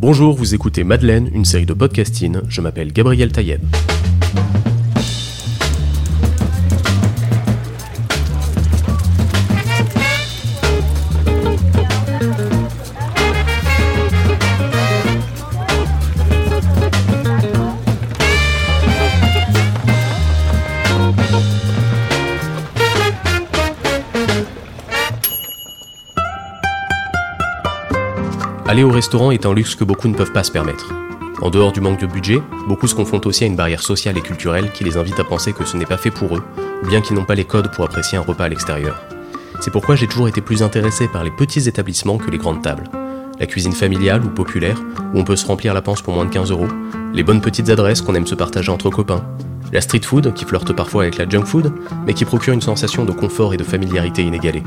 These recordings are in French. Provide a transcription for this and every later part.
Bonjour, vous écoutez Madeleine, une série de podcasting. Je m'appelle Gabriel Taïeb. Aller au restaurant est un luxe que beaucoup ne peuvent pas se permettre. En dehors du manque de budget, beaucoup se confrontent aussi à une barrière sociale et culturelle qui les invite à penser que ce n'est pas fait pour eux, bien qu'ils n'ont pas les codes pour apprécier un repas à l'extérieur. C'est pourquoi j'ai toujours été plus intéressé par les petits établissements que les grandes tables. La cuisine familiale ou populaire, où on peut se remplir la panse pour moins de 15 euros, les bonnes petites adresses qu'on aime se partager entre copains, la street food qui flirte parfois avec la junk food, mais qui procure une sensation de confort et de familiarité inégalée.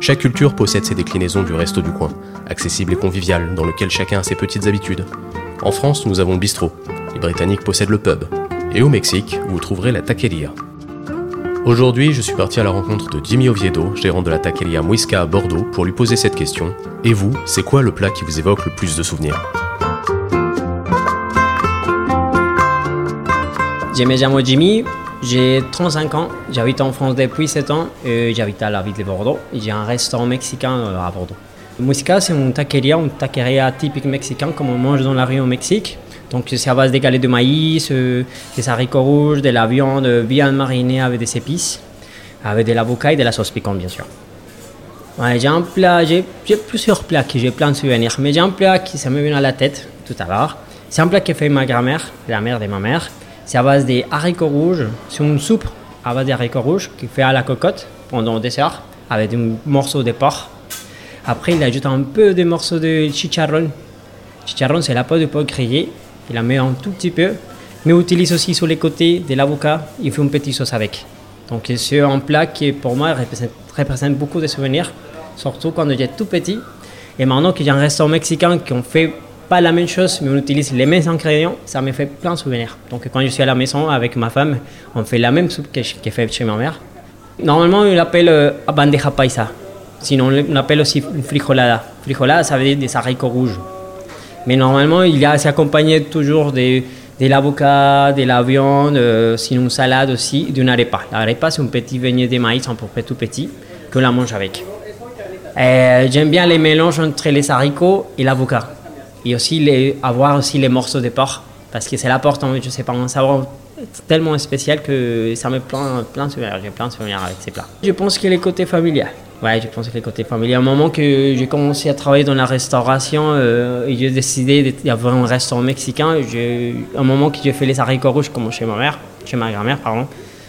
Chaque culture possède ses déclinaisons du resto du coin, accessible et convivial, dans lequel chacun a ses petites habitudes. En France, nous avons le bistrot, les Britanniques possèdent le pub, et au Mexique, vous trouverez la taqueria. Aujourd'hui, je suis parti à la rencontre de Jimmy Oviedo, gérant de la taqueria Muisca à Bordeaux, pour lui poser cette question. Et vous, c'est quoi le plat qui vous évoque le plus de souvenirs? Je me Jimmy, j'ai 35 ans, j'habite en France depuis 7 ans et j'habite à la ville de Bordeaux. J'ai un restaurant mexicain euh, à Bordeaux. Musica, c'est une taqueria, une taqueria typique mexicaine comme on mange dans la rue au Mexique. Donc c'est à base de galets de maïs, euh, des haricots rouges, de la viande bien marinée avec des épices, avec de l'avocat et de la sauce piquante bien sûr. j'ai un plat, j'ai plusieurs plats qui j'ai plein de souvenirs, mais j'ai un plat qui ça me vient à la tête tout à l'heure. C'est un plat que fait ma grand-mère, la mère de ma mère. C'est à base des haricots rouges. C'est une soupe à base des haricots rouges qui fait à la cocotte pendant le dessert avec des morceaux de porc. Après, il ajoute un peu de morceaux de chicharron. Chicharron, c'est la peau de porc grillée. Il la met un tout petit peu. Mais il utilise aussi sur les côtés de l'avocat. Il fait une petite sauce avec. Donc, c'est un plat qui, pour moi, représente, représente beaucoup de souvenirs. Surtout quand j'étais tout petit. Et maintenant qu'il y a un restaurant mexicain qui ont fait pas la même chose, mais on utilise les mêmes ingrédients, ça me fait plein de souvenirs. Donc quand je suis à la maison avec ma femme, on fait la même soupe que est faite chez ma mère. Normalement, on l'appelle euh, bandeja paisa. Sinon, on l'appelle aussi frijolada. Frijolada, ça veut dire des haricots rouges. Mais normalement, il a accompagné toujours de, de l'avocat, de la viande, euh, sinon une salade aussi, d'une arepa. L'arepa, c'est un petit beignet de maïs, un peu tout petit, que la mange avec. Euh, j'aime bien les mélanges entre les haricots et l'avocat et aussi avoir aussi les morceaux de porc parce que c'est l'apporte je sais pas un savoir tellement spécial que ça me plein plein de souvenirs j'ai plein de souvenirs avec ces plats. Je pense que les côtés familial ouais je pense que les côtés familial au moment que j'ai commencé à travailler dans la restauration euh, j'ai décidé d'avoir un restaurant mexicain un moment que j'ai fait les haricots rouges comme chez ma mère chez ma grand-mère pardon.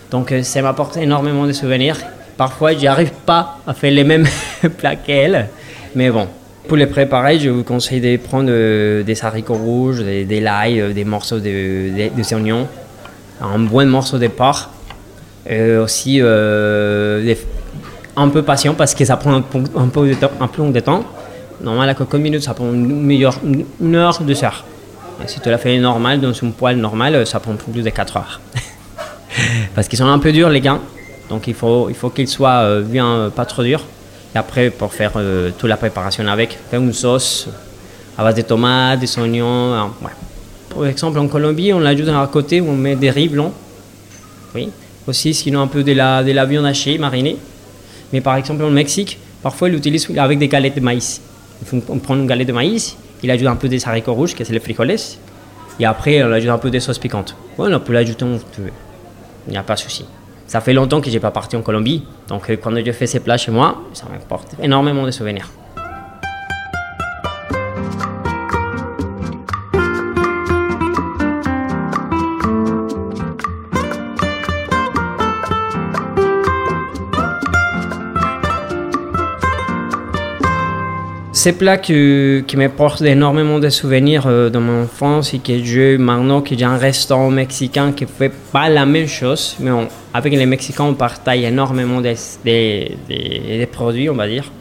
Donc euh, ça m'apporte énormément de souvenirs. Parfois j'arrive pas à faire les mêmes plats qu'elle mais bon pour les préparer, je vous conseille de prendre euh, des haricots rouges, des, l'ail, euh, des morceaux de, de, oignons, un bon morceau de porc, euh, aussi un peu patient parce que ça prend un, peu de temps, un peu de temps. Normalement, à quelques minutes, ça prend une, meilleure, une heure, deux heures. Et si tu la fais normal, dans une poêle normale, ça prend plus de 4 heures. parce qu'ils sont un peu durs, les gants. Donc il faut, il faut qu'ils soient bien pas trop durs. Et après, pour faire euh, toute la préparation avec, faire une sauce à base de tomates, des oignons. Hein. Par exemple, en Colombie, on l'ajoute à côté, on met des riz blancs. Oui. Aussi, sinon un peu de la, de la viande hachée, marinée. Mais par exemple, au Mexique, parfois, ils l'utilisent avec des galettes de maïs. On prend une galette de maïs, il ajoute un peu des haricots rouges, qui c'est les frijoles. Et après, on ajoute un peu de sauce piquante. on peut l'ajouter, il n'y a pas de souci. Ça fait longtemps que j'ai pas parti en Colombie, donc euh, quand je fais ces plats chez moi, ça m'apporte énormément de souvenirs. Ces plats qui, me portent énormément de souvenirs euh, de mon enfance et que je, maintenant que j'ai un restaurant mexicain qui fait pas la même chose, mais avec les Mexicains, on partage énormément des, produits, on va dire.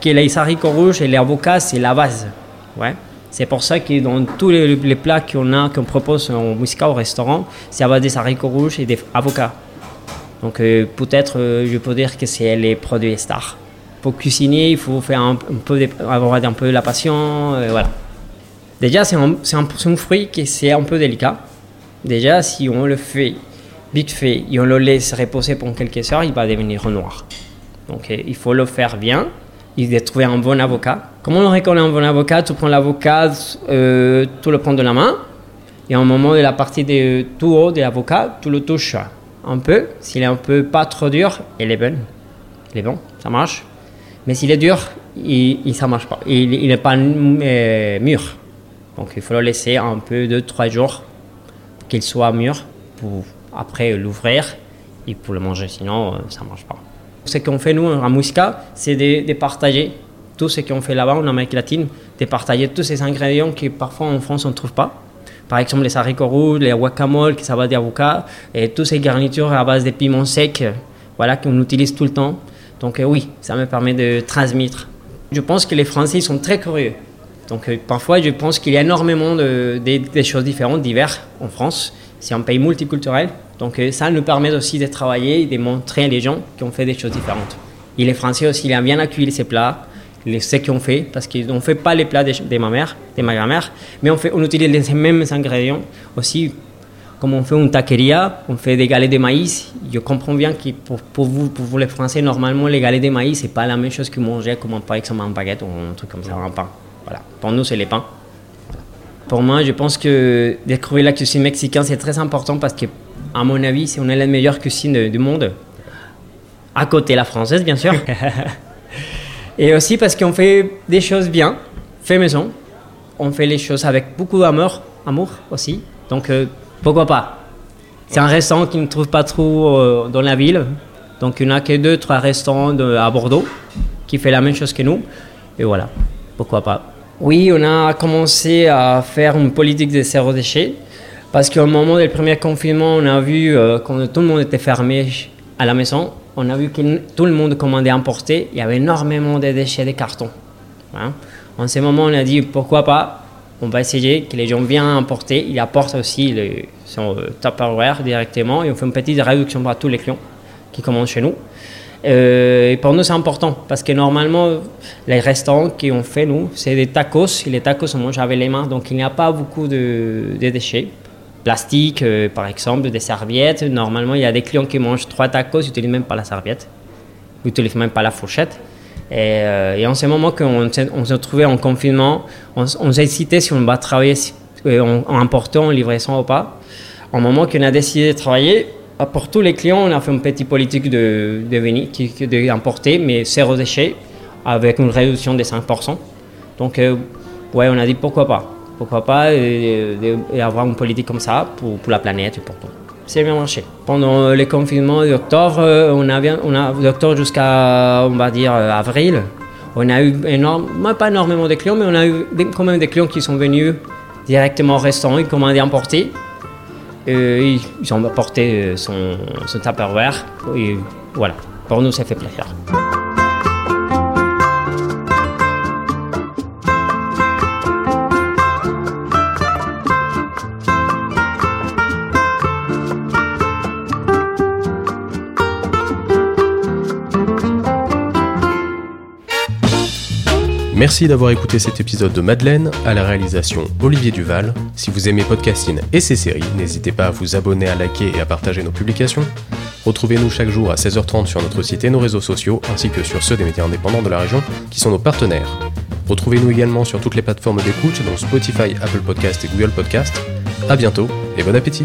Que les haricots rouges et les avocats, c'est la base. Ouais. C'est pour ça que dans tous les, plats qu'on a, qu'on propose en au restaurant, c'est à base des haricots rouges et des avocats. Donc euh, peut-être, euh, je peux dire que c'est les produits stars pour cuisiner, il faut faire un, peu avoir un peu la passion, euh, voilà. Déjà, c'est un, fruit qui c'est un peu délicat. Déjà, si on le fait vite fait et on le laisse reposer pendant quelques heures, il va devenir noir. Donc euh, il faut le faire bien, il faut trouver un bon avocat. Comment on reconnaît un bon avocat? Tu prends l'avocat, euh, tu le prends de la main, et au moment de la partie de tout haut de l'avocat, tu le touches un peu. S'il est un peu pas trop dur, il est bon. Il est bon, ça marche. Mais s'il est dur, il, ne ça marche pas. Il n'est pas euh, mûr. Donc il faut le laisser un peu de trois jours qu'il soit mûr pour après l'ouvrir et pour le manger. Sinon, euh, ça marche pas. Ce qu'on fait nous à Musca, c'est de, partager tout ce qu'on fait là-bas en Amérique latine, de partager tous ces ingrédients que parfois en France on ne trouve pas. Par exemple, les haricots rouges, les guacamole, qui ça va d'avocat, et toutes ces garnitures à base de piments secs, voilà, qu'on utilise tout le temps. Donc euh, oui, ça me permet de transmettre. Je pense que les Français sont très curieux. Donc euh, parfois, je pense qu'il y a énormément de, choses différentes, diverses en France. C'est un pays multiculturel. Donc euh, ça nous permet aussi de travailler et de montrer les gens qui ont fait des choses différentes. Et les Français aussi, ils aiment bien accueillir ces plats, les, ce qu'ils ont fait, parce qu'on ne fait pas les plats de, ma mère, de ma grand-mère, mais fait, on utilise les mêmes ingrédients aussi. Comme on fait une taqueria, on fait des galets de maïs. Je comprends bien que pour, pour, vous, pour vous les Français, normalement, les galets de maïs, c'est pas la même chose que manger comme par exemple un baguette ou un truc comme ça, un pain. Voilà. Pour nous, c'est les pains. Pour moi, je pense que découvrir la cuisine mexicaine, c'est très important parce que, à mon avis, c'est une des meilleures cuisines du monde. À côté la française, bien sûr. Et aussi parce qu'on fait des choses bien, fait maison. On fait les choses avec beaucoup d'amour, amour aussi. Donc, euh, pourquoi pas? C'est un restaurant qui ne trouve pas trop euh, dans la ville. Donc, il n'y a que deux, trois restaurants à Bordeaux qui font la même chose que nous. Et voilà, pourquoi pas? Oui, on a commencé à faire une politique de zéro déchet parce qu'au moment du premier confinement, on a vu euh, quand tout le monde était fermé à la maison, on a vu que tout le monde commandait importer, il y avait énormément de déchets de carton. Hein. En ce moment, on a dit pourquoi pas, on va essayer que les gens viennent importer, ils apportent aussi le, son euh, Tupperware directement et on fait une petite réduction pour tous les clients qui commandent chez nous. Euh, et pour nous, c'est important parce que normalement, les restaurants qu'on fait, nous, c'est des tacos. Les tacos, on mange avec les mains, donc il n'y a pas beaucoup de, déchets. Plastique, euh, par exemple, des serviettes. Normalement, il y a des clients qui mangent trois tacos, ils n'utilisent même pas la serviette. Ils n'utilisent même pas la fourchette. Et, euh, en ce moment qu'on on se trouvait en confinement, on, on cité si on va travailler en, en important, en livraison ou pas. Au moment qu'on a décidé de travailler, ah, pour tous les clients, on a fait une petite politique de, de d'importer, mais zéro déchet, avec une réduction de 5%. Donc, euh, ouais, on a dit pourquoi pas. Pourquoi pas avoir une politique comme ça pour la planète et pour tout. C'est bien marché. Pendant les confinements d'octobre, euh, on a, on a d'octobre jusqu'à, on va dire, avril, on a eu énorme, pas énormément de clients, mais on a eu quand même des clients qui sont venus directement au restaurant, ils commandaient importer. Euh, ils ont apporté euh, son, son Tupperware. Et voilà, pour nous, ça fait plaisir. Merci d'avoir écouté cet épisode de Madeleine, à la réalisation Olivier Duval. Si vous aimez Podcasting et ses séries, n'hésitez pas à vous abonner, à liker et à partager nos publications. Retrouvez-nous chaque jour à 16h30 sur notre site et nos réseaux sociaux, ainsi que sur ceux des médias indépendants de la région, qui sont nos partenaires. Retrouvez-nous également sur toutes les plateformes d'écoute, dont Spotify, Apple Podcast et Google Podcast. A bientôt et bon appétit